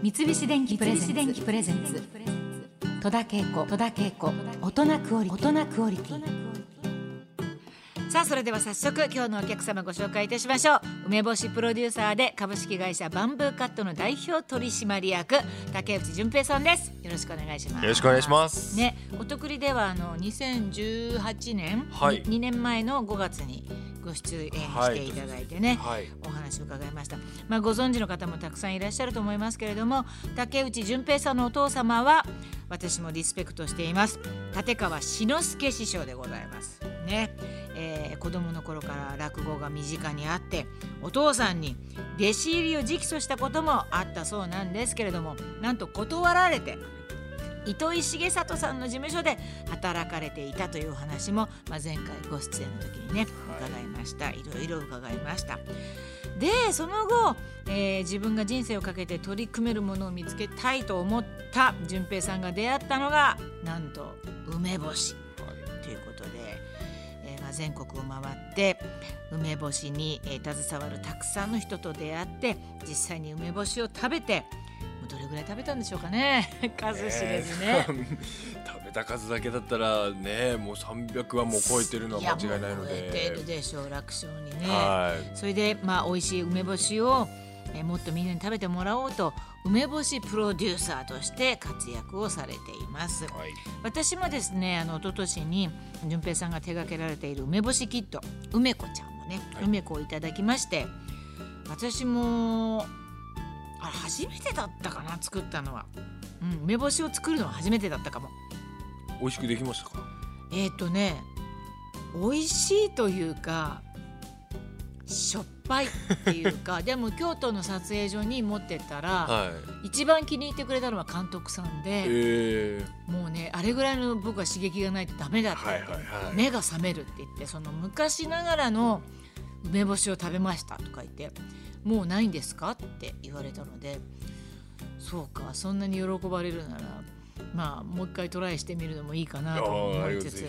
三菱電機プレゼンツ。戸田恵子。戸田恵子。大人クオリ大人クオリティ。さあそれでは早速今日のお客様ご紹介いたしましょう。梅干しプロデューサーで株式会社バンブーカットの代表取締役竹内純平さんです。よろしくお願いします。よろしくお願いします。ね、お得りではあの2018年、はい。2年前の5月にご出演していただいてね、はい。お話を伺いました、まあ、ご存知の方もたくさんいらっしゃると思いますけれども竹内純平さんのお父様は私もリスペクトしています。立川志の輔師匠でございます。ね、えー子供の頃から落語が身近にあってお父さんに弟子入りを直訴したこともあったそうなんですけれどもなんと断られて糸井重里さんの事務所で働かれていたというお話も、まあ、前回ご出演の時にね伺いました、い、ろいろ伺いました。でその後、えー自分が人生をかけて取り組めるものを見つけたいと思った淳平さんが出会ったのがなんと梅干し。ということで、えーまあ、全国を回って梅干しに、えー携わるたくさんの人と出会って実際に梅干しを食べてどれぐらい食べたんでしょうかね数知れずね。食べた数だけだったらね、もう300はもう超えてるのは間違いないのやもう超えてるで。でしょう楽勝にね。はい。それでまあ美味しい梅干しを、えーもっとみんなに食べてもらおうと梅干しプロデューサーとして活躍をされています。はい。私もですねあの一昨年に純平さんが手掛けられている梅干しキット梅子ちゃんもね、はい梅子をいただきまして私もあれ初めてだったかな作ったのは、うん、梅干しを作るのは初めてだったかも。美味しくできましたか？えっ、とね美味しいというかしょっぱいっていうか でも京都の撮影所に持ってったら、はい。一番気に入ってくれたのは監督さんで、ええもうねあれぐらいの僕は刺激がないとダメだって言って、はいはいはい。目が覚めるって言ってその昔ながらの梅干しを食べましたとか言ってもうないんですかって言われたのでそうかそんなに喜ばれるならまあもう一回トライしてみるのもいいかなあと思あ、いつつ。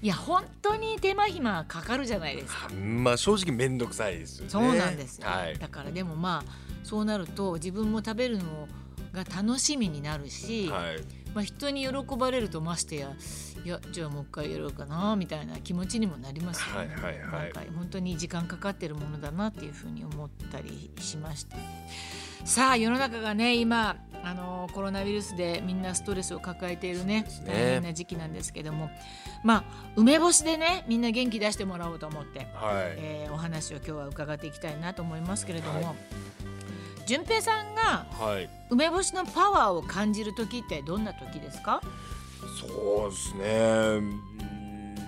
いや本当に手間暇かかるじゃないですか。まあ正直めんどくさいですよね。そうなんですよ、はい。だからでもまあそうなると自分も食べるのが楽しみになるし、はい。まあ、人に喜ばれるとましてやいやじゃあもう一回やろうかなみたいな気持ちにもなりますよね。はいはいはい本当に時間かかってるものだなっていうふうに思ったりしました。さあ世の中がね今あのコロナウイルスでみんなストレスを抱えているねすね大変な時期なんですけどもまあ梅干しでねみんな元気出してもらおうと思って、はい。えーお話を今日は伺っていきたいなと思いますけれども、は順平さんがはい。梅干しのパワーを感じる時ってどんな時ですか、そうですね。うん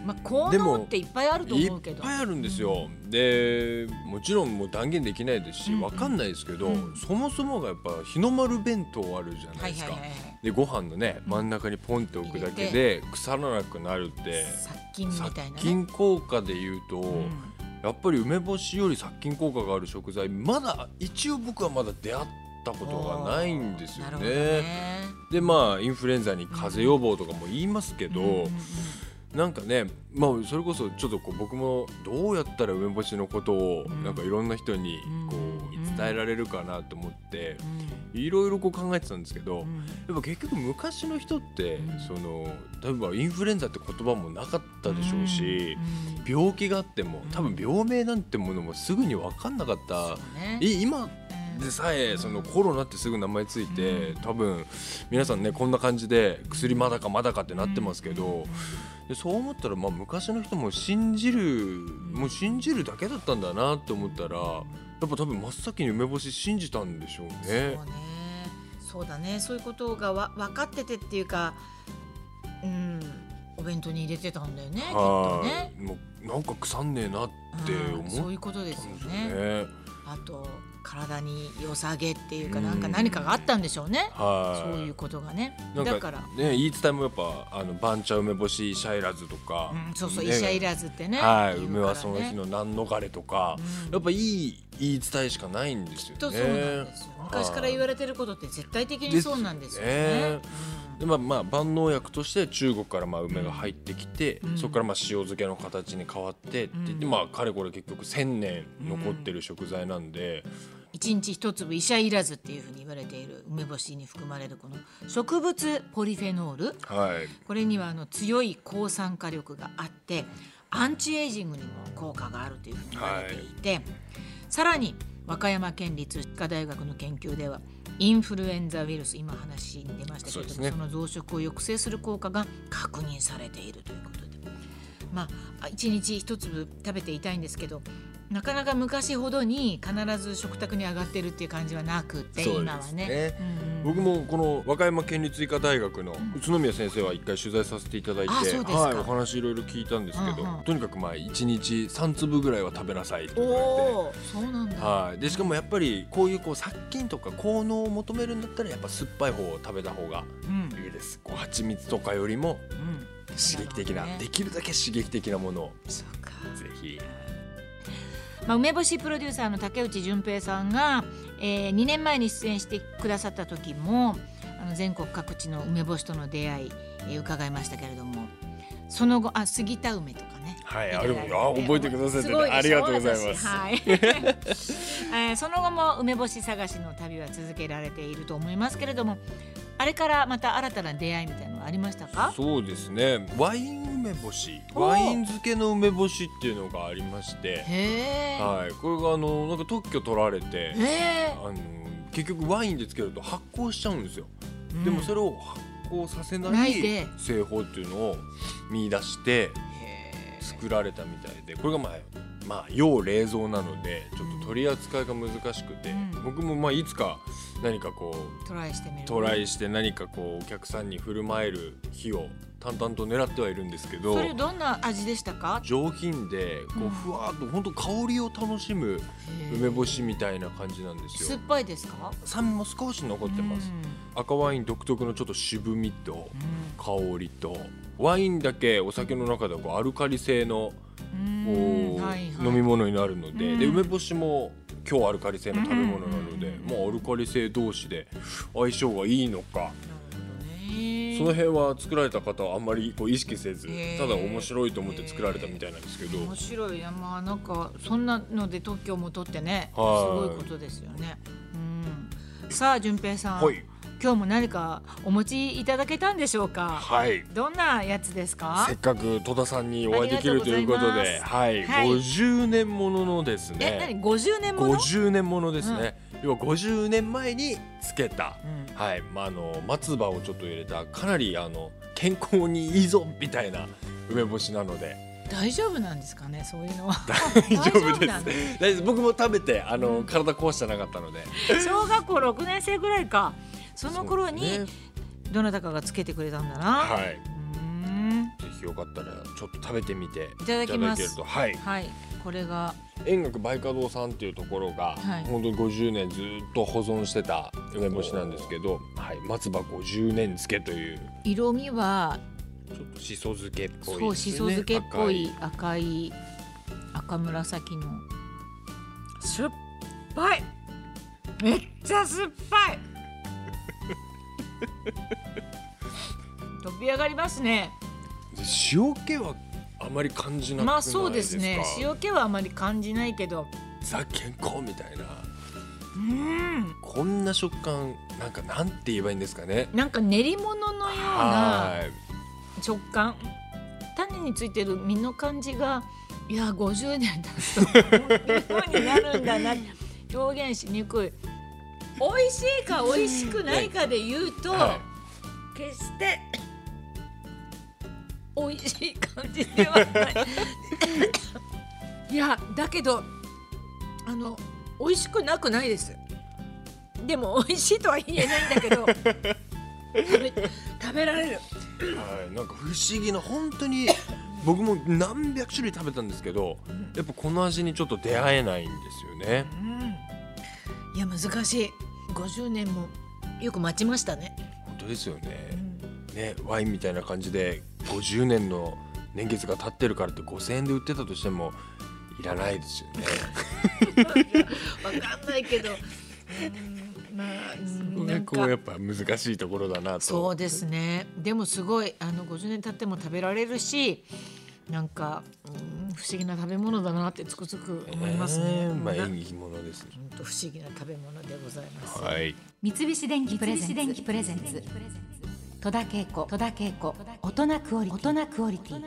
まあ、効でも能っていっぱいあるといっ思うけど。ぱいあるんですよ、でもちろんもう断言できないですし、うんうん。わかんないですけど、うん。そもそもがやっぱ日の丸弁当あるじゃなですか、はいいはいはいはい。でご飯のねうん。真ん中にポンって置くだけで腐らなくなるって。殺菌みたい殺なね。菌効果で言うと、うんやっぱり梅干しより殺菌効果がある食材まだ一応僕はまだ出会ったことがないんですよね。ね。でまあインフルエンザに風邪予防とかも言いますけど、うんうんうんなんかね、まあ、それこそちょっとこう僕もどうやったら梅干しのことをうん。なんかいろんな人にこうんう伝えられるかなと思ってうん。いろいろこう考えてたんですけどうん。やっぱ結局昔の人ってうん。その例えばインフルエンザって言葉もなかったでしょうしうん。病気があってもうん。多分病名なんてものもすぐに分かんなかった。今うん。でさえそのコロナってすぐ名前ついてうん。多分皆さんねこんな感じで薬まだかまだかってなってますけどうん。でそう思ったらまあ昔の人も信じるもう信じるだけだったんだなって思ったらやっぱ多分真っ先に梅干し信じたんでしょうそうね。ね。そうだね。そういうことがわ分かっててっていうかうんお弁当に入れてたんだよねきっとはねい。もうなんか腐んねえなって思うんそうっいうことですよたんですよねね。あと体に良さげっていうかうん。なんか何かがあったんでしょうね。はい。そういうことがね。だから。ね言い伝えもやっぱあの番茶梅干し医者いらずとか、うんそうそうね。医者いらずってね。はい、ね。梅はその日の何逃れとか、うん。やっぱいい言い伝えしかないんですよね。きっとそうなんですよ。昔から言われてることって絶対的にそうなんですよねでまあまあ万能薬として中国からまあ梅が入ってきて、うん。そこからまあ塩漬けの形に変わってって言って、うん。まあかれこれ結局1,000年残ってる食材なんで、一日一粒医者いらずっていうふうに言われている梅干しに含まれるこの植物ポリフェノール。はい。これにはあの強い抗酸化力があってアンチエイジングにも効果があるというふうに言われていて、さらに和歌山県立歯科大学の研究ではインフルエンザウイルス今話に出ましたけれどもそ,、ね。の増殖を抑制する効果が確認されているということで。まあ一日一粒食べていたいんですけどなかなか昔ほどに必ず食卓に上がってるっていう感じはなくって、今はね。ね。うん。僕もこの和歌山県立医科大学の宇都宮先生は一回取材させていただいて、うですか。はい、お話いろいろ聞いたんですけど、うんうん。とにかくまあ1日3粒ぐらいは食べなさいと言われて。おおそうなんだ。はい、でしかもやっぱりこういうこう殺菌とか効能を求めるんだったらやっぱ酸っぱい方を食べた方がうん。いいです。こう蜂蜜とかよりもうん。刺激的なね。できるだけ刺激的なものを。ぜひまあ、梅干しプロデューサーの竹内純平さんが、えー、2年前に出演してくださった時もあの全国各地の梅干しとの出会い、えー伺いましたけれども。その後あ杉田梅とかね。はい入れあ覚えてくださっててすごいでしょ？ありがとうございます。私はい。えーその後も梅干し探しの旅は続けられていると思いますけれどもあれからまた新たな出会いみたいなのはありましたか？そうですね。ワイン梅干しおワイン漬けの梅干しっていうのがありましてはい。これがあのなんか特許取られてあの結局ワインでつけると発酵しちゃうんですよ。でもそれを発酵させなない製法っていうのを見出して作られたみたいでこれがまあまあ要冷蔵なのでちょっと取り扱いが難しくて、うん。僕もまあいつか何かこうトライしてみる。トライして何かこうお客さんに振る舞える日を淡々と狙ってはいるんですけどそれどんな味でしたか？上品でこうふわっと本当香りを楽しむ梅干しみたいな感じなんですよ。酸っぱいですか？酸味も少し残ってます。赤ワイン独特のちょっと渋みと香りとワインだけお酒の中ではこうアルカリ性のうん。こうはいはい。飲み物になるのでうん。で梅干しも強アルカリ性の食べ物なのでうん。もうアルカリ性同士で相性がいいのかその辺は作られた方はあんまりこう意識せずただ面白いと思って作られたみたいなんですけど。面白い。まあなんかそんなので特許も取ってねすはい。ごいことですよね。うん、さあ順平さん、はい。今日も何かお持ちいただけたんでしょうか？はい。どんなやつですか？せっ。かく戸田さんにお会いできるということで、はい、はい。50年もののですえ、ね、何？五十年もの？50年ものですね。要は50年前につけた、うん。はい、まああの松葉をちょっと入れたかなりあの健康にいいぞみたいな梅干しなので。大丈夫なんですかね、そういうのは。大丈夫です。大丈夫です僕も食べてあの、うん。体壊してなかったので。小学校六年生ぐらいか。その頃にね。どなたかがつけてくれたんだな。はい。うーん。ぜひよかったらちょっと食べてみていただきます。はい。はい、これが円覚梅花堂さんっていうところが、はい。本当に50年ずっと保存してた梅干しなんですけど、はい、松葉50年漬けという色味はちょっとしそ漬けっぽいそうしそ漬けっぽい赤赤い赤紫の。酸っぱい。めっちゃ酸っぱい。飛び上がりますね。で塩気はあまり感じなまあそうですね。塩気はあまり感じないけど。ザ健康みたいな。うん。こんな食感なんかなんて言えばいいんですかね？なんか練り物のようなはい。食感。種についてる実の感じがいや50年経つとこういう風になるんだな。表現しにくい。美味しいか美味しくないかで言うと、は決して美味しい感じではない。いやだけどあの美味しくなくないです。でも美味しいとは言えないんだけど。食べ食べられる。はい、なんか不思議な本当に僕も何百種類食べたんですけどやっぱこの味にちょっと出会えないんですよね。いや難しい。50年もよく待ちましたね、本当ですよね。ねワインみたいな感じで50年の年月が経ってるからって5000円で売ってたとしてもいらないですよね。わかんないけど。まあ、なんこうやっぱ難しいところだなと。そうですね。でもすごいあの50年経っても食べられるし。なんか、うん、不思議な食べ物だなってつくづく思いますね。えー、まあ縁起物です。本当不思議な食べ物でございます。はい、三菱電機プレゼンツ。戸田恵子大人クオリティ。